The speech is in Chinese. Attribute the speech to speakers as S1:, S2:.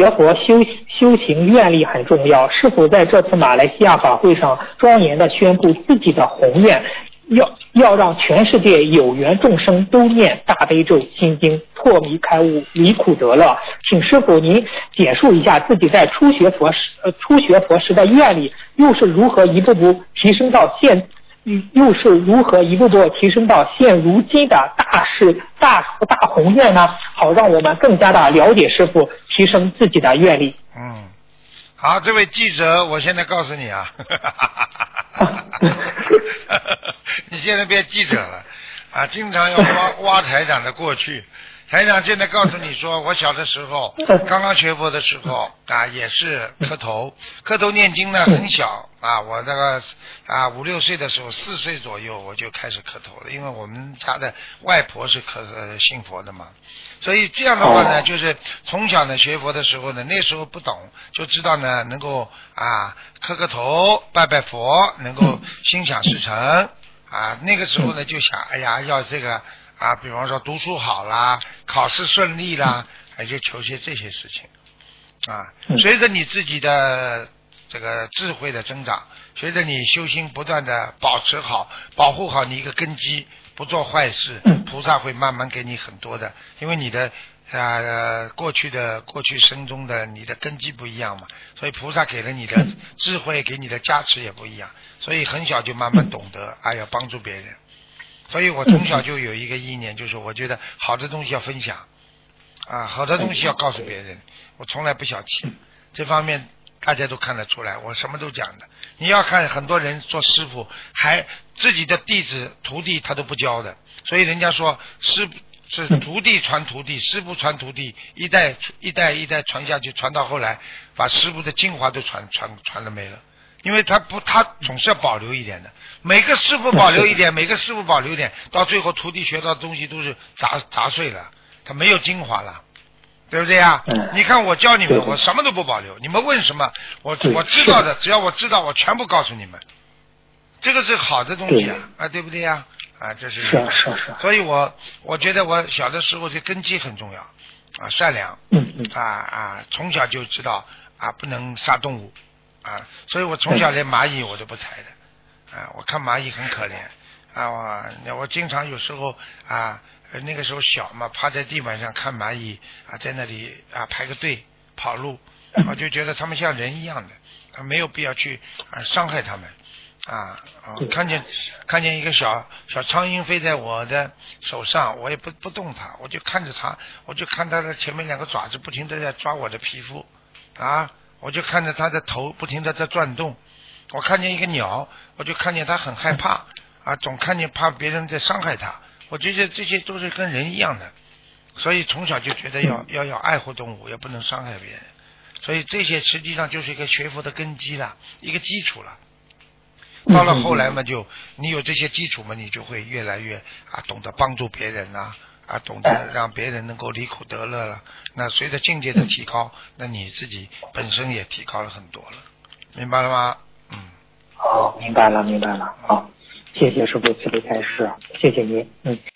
S1: 学佛修修行愿力很重要。是否在这次马来西亚法会上庄严的宣布自己的宏愿，要要让全世界有缘众生都念大悲咒心经，破迷开悟，离苦得乐？请师傅您简述一下自己在初学佛时呃初学佛时的愿力，又是如何一步步提升到现。又是如何一步步提升到现如今的大事大大宏愿呢？好，让我们更加的了解师傅，提升自己的阅历。
S2: 嗯，好，这位记者，我现在告诉你啊，你现在变记者了。啊，经常要挖挖台长的过去。台长现在告诉你说，我小的时候刚刚学佛的时候啊，也是磕头，磕头念经呢，很小啊，我这个啊五六岁的时候，四岁左右我就开始磕头了，因为我们家的外婆是磕信佛的嘛，所以这样的话呢，就是从小呢学佛的时候呢，那时候不懂，就知道呢能够啊磕个头拜拜佛，能够心想事成啊，那个时候呢就想，哎呀要这个。啊，比方说读书好啦，考试顺利啦，还就求些这些事情。啊，随着你自己的这个智慧的增长，随着你修心不断的保持好，保护好你一个根基，不做坏事，菩萨会慢慢给你很多的，因为你的啊过去的过去生中的你的根基不一样嘛，所以菩萨给了你的智慧，给你的加持也不一样，所以很小就慢慢懂得，哎要帮助别人。所以我从小就有一个意念，就是我觉得好的东西要分享，啊，好的东西要告诉别人。我从来不小气，这方面大家都看得出来，我什么都讲的。你要看很多人做师傅，还自己的弟子徒弟他都不教的，所以人家说师是徒弟传徒弟，师傅传徒弟，一代一代一代传下去，传到后来把师傅的精华都传传传了没了。因为他不，他总是要保留一点的。每个师傅保留一点，每个师傅保留一点，到最后徒弟学到的东西都是砸砸碎了，他没有精华了，对不对呀？你看我教你们，我什么都不保留，你们问什么，我我知道的，只要我知道，我全部告诉你们。这个是好的东西啊，啊，对不对呀？啊，这是。
S1: 是是是。
S2: 所以我我觉得我小的时候这根基很重要啊，善良。
S1: 嗯嗯。
S2: 啊啊，从小就知道啊，不能杀动物。啊，所以我从小连蚂蚁我都不踩的，啊，我看蚂蚁很可怜，啊，我我经常有时候啊，那个时候小嘛，趴在地板上看蚂蚁啊，在那里啊排个队跑路，我就觉得他们像人一样的，没有必要去啊伤害他们，啊，看见看见一个小小苍蝇飞在我的手上，我也不不动它，我就看着它，我就看它的前面两个爪子不停的在抓我的皮肤，啊。我就看着它的头不停的在转动，我看见一个鸟，我就看见它很害怕啊，总看见怕别人在伤害他。我觉得这些都是跟人一样的，所以从小就觉得要要要爱护动物，也不能伤害别人。所以这些实际上就是一个学佛的根基了，一个基础了。到了后来嘛，就你有这些基础嘛，你就会越来越啊懂得帮助别人啊。啊，懂得让别人能够离苦得乐了。那随着境界的提高，那你自己本身也提高了很多了，明白了吗？嗯。
S1: 好，明白了，明白了。好，谢谢师傅慈悲开示，谢谢您。嗯。